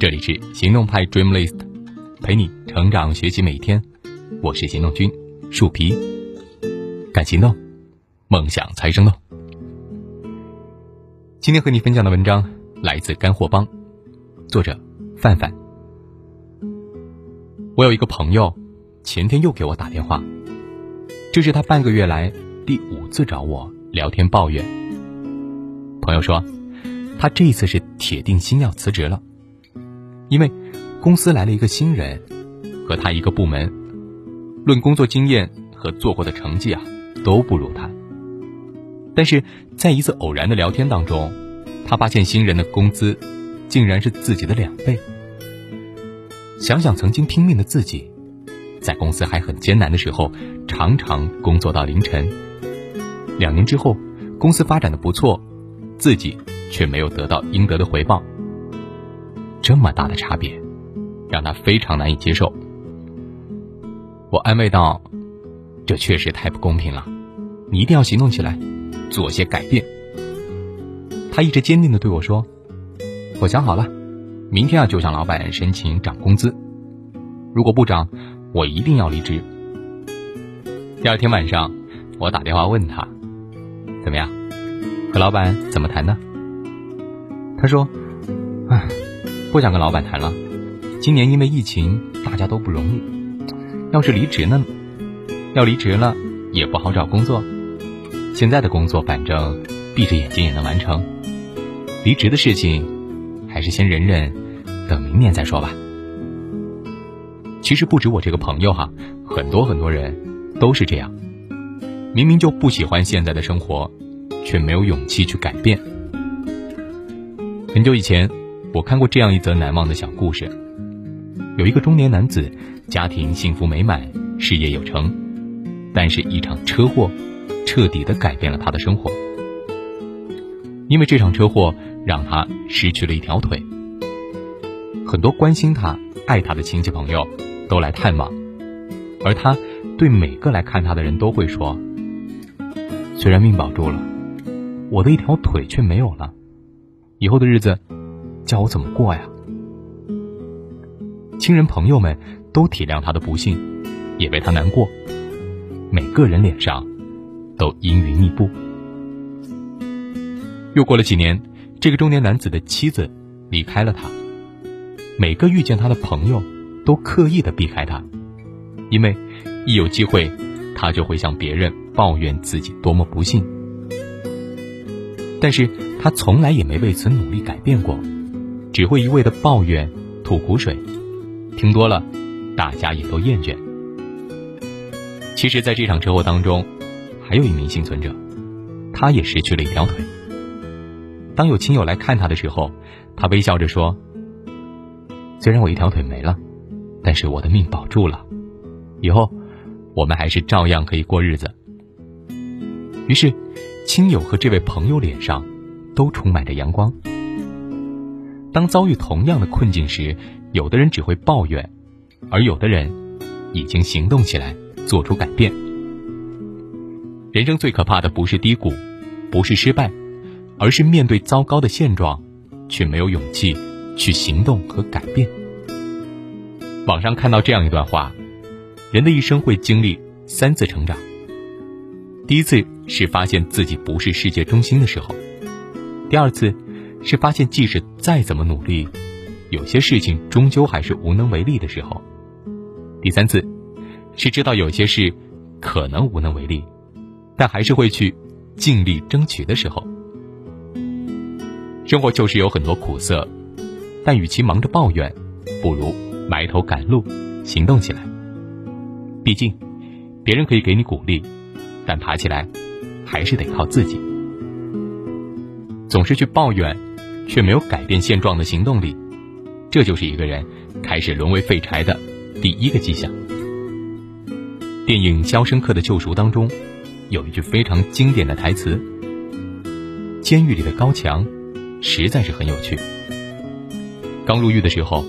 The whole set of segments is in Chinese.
这里是行动派 Dream List，陪你成长学习每一天。我是行动君树皮，敢行动，梦想才生动。今天和你分享的文章来自干货帮，作者范范。我有一个朋友，前天又给我打电话，这是他半个月来第五次找我聊天抱怨。朋友说，他这次是铁定心要辞职了。因为公司来了一个新人，和他一个部门，论工作经验和做过的成绩啊，都不如他。但是在一次偶然的聊天当中，他发现新人的工资竟然是自己的两倍。想想曾经拼命的自己，在公司还很艰难的时候，常常工作到凌晨。两年之后，公司发展的不错，自己却没有得到应得的回报。这么大的差别，让他非常难以接受。我安慰道：“这确实太不公平了，你一定要行动起来，做些改变。”他一直坚定的对我说：“我想好了，明天啊就向老板申请涨工资，如果不涨，我一定要离职。”第二天晚上，我打电话问他：“怎么样？和老板怎么谈的？”他说：“唉。”不想跟老板谈了，今年因为疫情，大家都不容易。要是离职呢？要离职了也不好找工作。现在的工作反正闭着眼睛也能完成。离职的事情，还是先忍忍，等明年再说吧。其实不止我这个朋友哈，很多很多人都是这样。明明就不喜欢现在的生活，却没有勇气去改变。很久以前。我看过这样一则难忘的小故事：有一个中年男子，家庭幸福美满，事业有成，但是一场车祸，彻底的改变了他的生活。因为这场车祸，让他失去了一条腿。很多关心他、爱他的亲戚朋友都来探望，而他对每个来看他的人都会说：“虽然命保住了，我的一条腿却没有了，以后的日子。”叫我怎么过呀？亲人朋友们都体谅他的不幸，也为他难过，每个人脸上都阴云密布。又过了几年，这个中年男子的妻子离开了他，每个遇见他的朋友都刻意的避开他，因为一有机会，他就会向别人抱怨自己多么不幸。但是他从来也没为此努力改变过。只会一味的抱怨、吐苦水，听多了，大家也都厌倦。其实，在这场车祸当中，还有一名幸存者，他也失去了一条腿。当有亲友来看他的时候，他微笑着说：“虽然我一条腿没了，但是我的命保住了，以后我们还是照样可以过日子。”于是，亲友和这位朋友脸上都充满着阳光。当遭遇同样的困境时，有的人只会抱怨，而有的人已经行动起来，做出改变。人生最可怕的不是低谷，不是失败，而是面对糟糕的现状，却没有勇气去行动和改变。网上看到这样一段话：人的一生会经历三次成长。第一次是发现自己不是世界中心的时候，第二次。是发现，即使再怎么努力，有些事情终究还是无能为力的时候。第三次，是知道有些事可能无能为力，但还是会去尽力争取的时候。生活就是有很多苦涩，但与其忙着抱怨，不如埋头赶路，行动起来。毕竟，别人可以给你鼓励，但爬起来还是得靠自己。总是去抱怨。却没有改变现状的行动力，这就是一个人开始沦为废柴的第一个迹象。电影《肖申克的救赎》当中，有一句非常经典的台词：“监狱里的高墙，实在是很有趣。刚入狱的时候，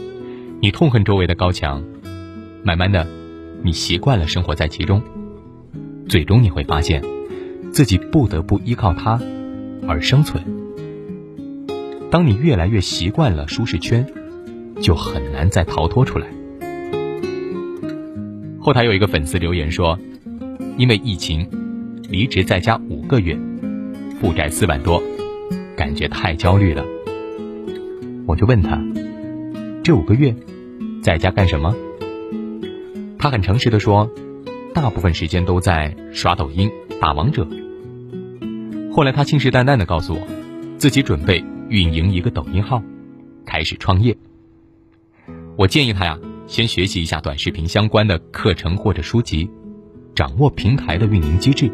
你痛恨周围的高墙，慢慢的，你习惯了生活在其中，最终你会发现，自己不得不依靠它而生存。”当你越来越习惯了舒适圈，就很难再逃脱出来。后台有一个粉丝留言说：“因为疫情，离职在家五个月，负债四万多，感觉太焦虑了。”我就问他：“这五个月在家干什么？”他很诚实的说：“大部分时间都在刷抖音、打王者。”后来他信誓旦旦的告诉我，自己准备运营一个抖音号，开始创业。我建议他呀，先学习一下短视频相关的课程或者书籍，掌握平台的运营机制。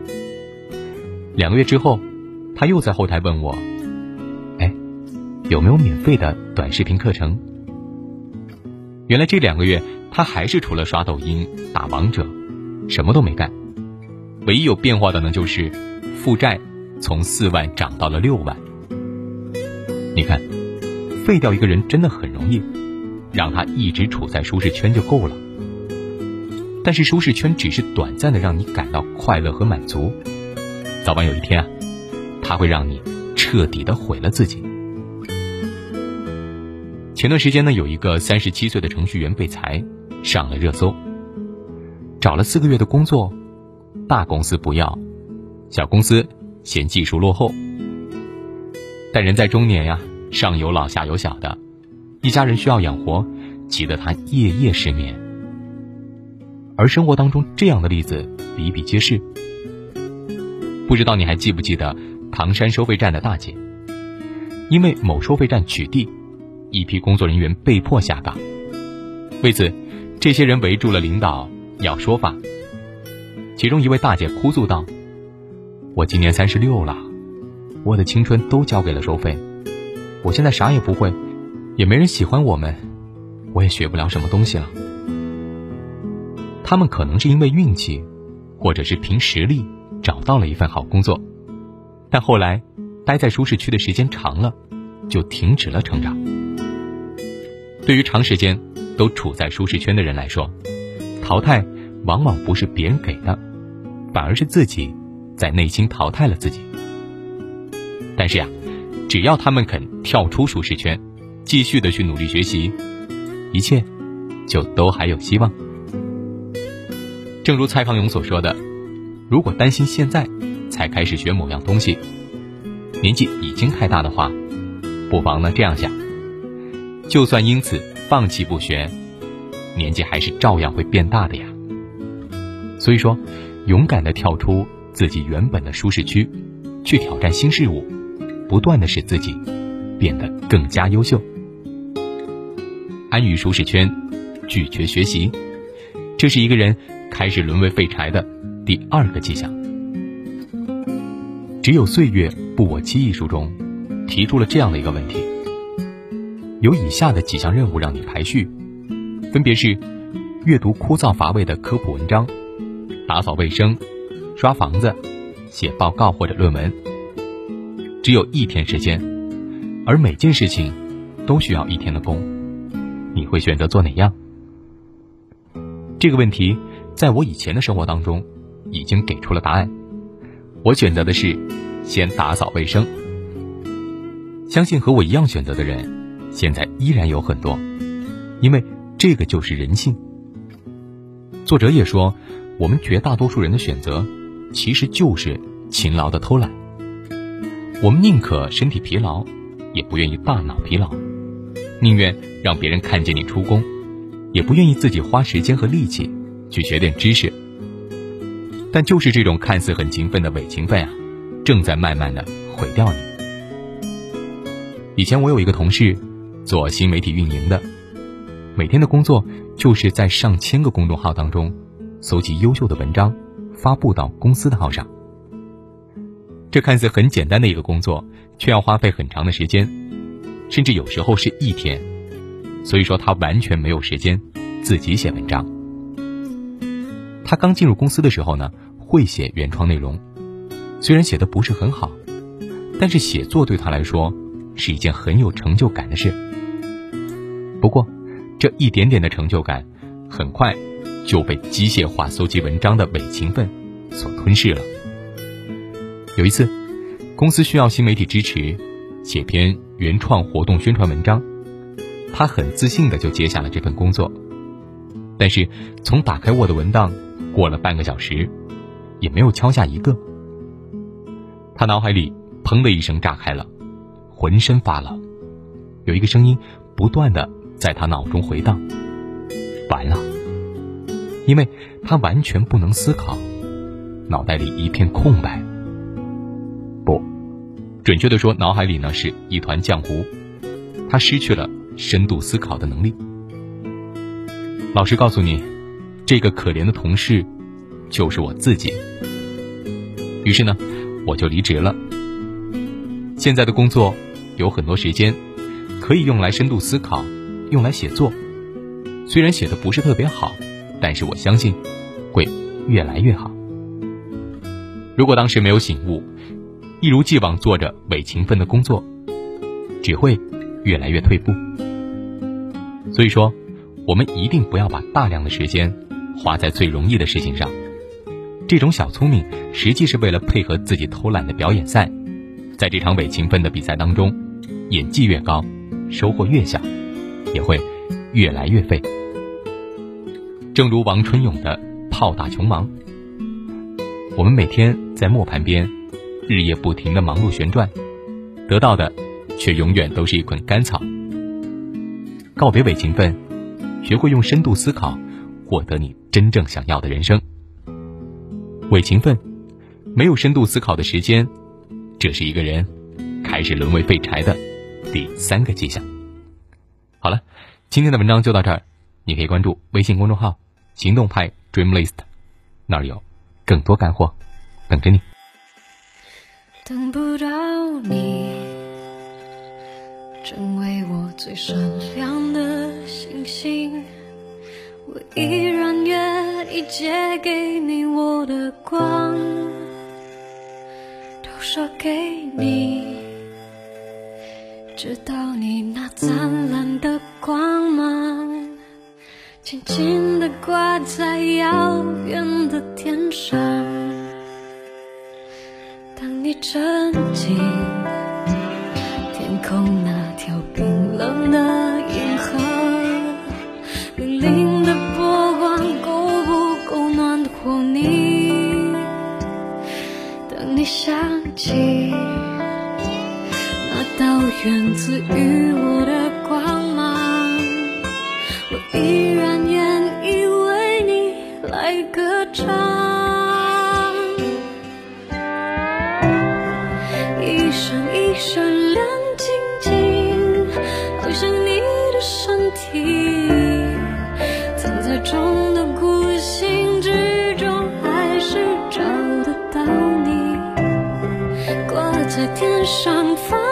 两个月之后，他又在后台问我：“哎，有没有免费的短视频课程？”原来这两个月他还是除了刷抖音、打王者，什么都没干。唯一有变化的呢，就是负债从四万涨到了六万。看，废掉一个人真的很容易。让他一直处在舒适圈就够了，但是舒适圈只是短暂的，让你感到快乐和满足，早晚有一天啊，它会让你彻底的毁了自己。前段时间呢，有一个三十七岁的程序员被裁，上了热搜。找了四个月的工作，大公司不要，小公司嫌技术落后。但人在中年呀，上有老下有小的。一家人需要养活，急得他夜夜失眠。而生活当中这样的例子比比皆是。不知道你还记不记得唐山收费站的大姐？因为某收费站取缔，一批工作人员被迫下岗。为此，这些人围住了领导要说法。其中一位大姐哭诉道：“我今年三十六了，我的青春都交给了收费，我现在啥也不会。”也没人喜欢我们，我也学不了什么东西了。他们可能是因为运气，或者是凭实力找到了一份好工作，但后来待在舒适区的时间长了，就停止了成长。对于长时间都处在舒适圈的人来说，淘汰往往不是别人给的，反而是自己在内心淘汰了自己。但是呀，只要他们肯跳出舒适圈。继续的去努力学习，一切就都还有希望。正如蔡康永所说的：“如果担心现在才开始学某样东西，年纪已经太大的话，不妨呢这样想：就算因此放弃不学，年纪还是照样会变大的呀。所以说，勇敢的跳出自己原本的舒适区，去挑战新事物，不断的使自己变得更加优秀。”安于舒适圈，拒绝学习，这是一个人开始沦为废柴的第二个迹象。只有岁月不我欺一书中提出了这样的一个问题：有以下的几项任务让你排序，分别是阅读枯燥乏味的科普文章、打扫卫生、刷房子、写报告或者论文。只有一天时间，而每件事情都需要一天的功。你会选择做哪样？这个问题，在我以前的生活当中，已经给出了答案。我选择的是先打扫卫生。相信和我一样选择的人，现在依然有很多，因为这个就是人性。作者也说，我们绝大多数人的选择，其实就是勤劳的偷懒。我们宁可身体疲劳，也不愿意大脑疲劳。宁愿让别人看见你出工，也不愿意自己花时间和力气去学点知识。但就是这种看似很勤奋的伪勤奋啊，正在慢慢的毁掉你。以前我有一个同事，做新媒体运营的，每天的工作就是在上千个公众号当中，搜集优秀的文章，发布到公司的号上。这看似很简单的一个工作，却要花费很长的时间。甚至有时候是一天，所以说他完全没有时间自己写文章。他刚进入公司的时候呢，会写原创内容，虽然写的不是很好，但是写作对他来说是一件很有成就感的事。不过，这一点点的成就感，很快就被机械化搜集文章的伪勤奋所吞噬了。有一次，公司需要新媒体支持。写篇原创活动宣传文章，他很自信的就接下了这份工作。但是从打开 Word 文档，过了半个小时，也没有敲下一个。他脑海里砰的一声炸开了，浑身发冷，有一个声音不断的在他脑中回荡：完了，因为他完全不能思考，脑袋里一片空白。准确的说，脑海里呢是一团浆糊，他失去了深度思考的能力。老实告诉你，这个可怜的同事，就是我自己。于是呢，我就离职了。现在的工作有很多时间，可以用来深度思考，用来写作。虽然写的不是特别好，但是我相信会越来越好。如果当时没有醒悟，一如既往做着伪勤奋的工作，只会越来越退步。所以说。我们一定不要把大量的时间花在最容易的事情上，这种小聪明实际是为了配合自己偷懒的表演赛，在这场伪勤奋的比赛当中，演技越高，收获越小，也会越来越废。正如王春勇的“炮打穷忙”，我们每天在磨盘边日夜不停的忙碌旋转，得到的却永远都是一捆干草。告别伪勤奋。学会用深度思考，获得你真正想要的人生。伪勤奋，没有深度思考的时间，这是一个人开始沦为废柴的第三个迹象。好了，今天的文章就到这儿，你可以关注微信公众号“行动派 Dream List”，那儿有更多干货等着你。等不到你，成为我最闪亮的。星星，我依然愿意借给你我的光，都说给空那条冰冷的银河粼粼的波光够不够暖和你等你想起那道源自于我的光芒我依然愿意为你来歌唱一闪一闪亮是你的身体，藏在众多孤星之中，还是找得到你。挂在天上。放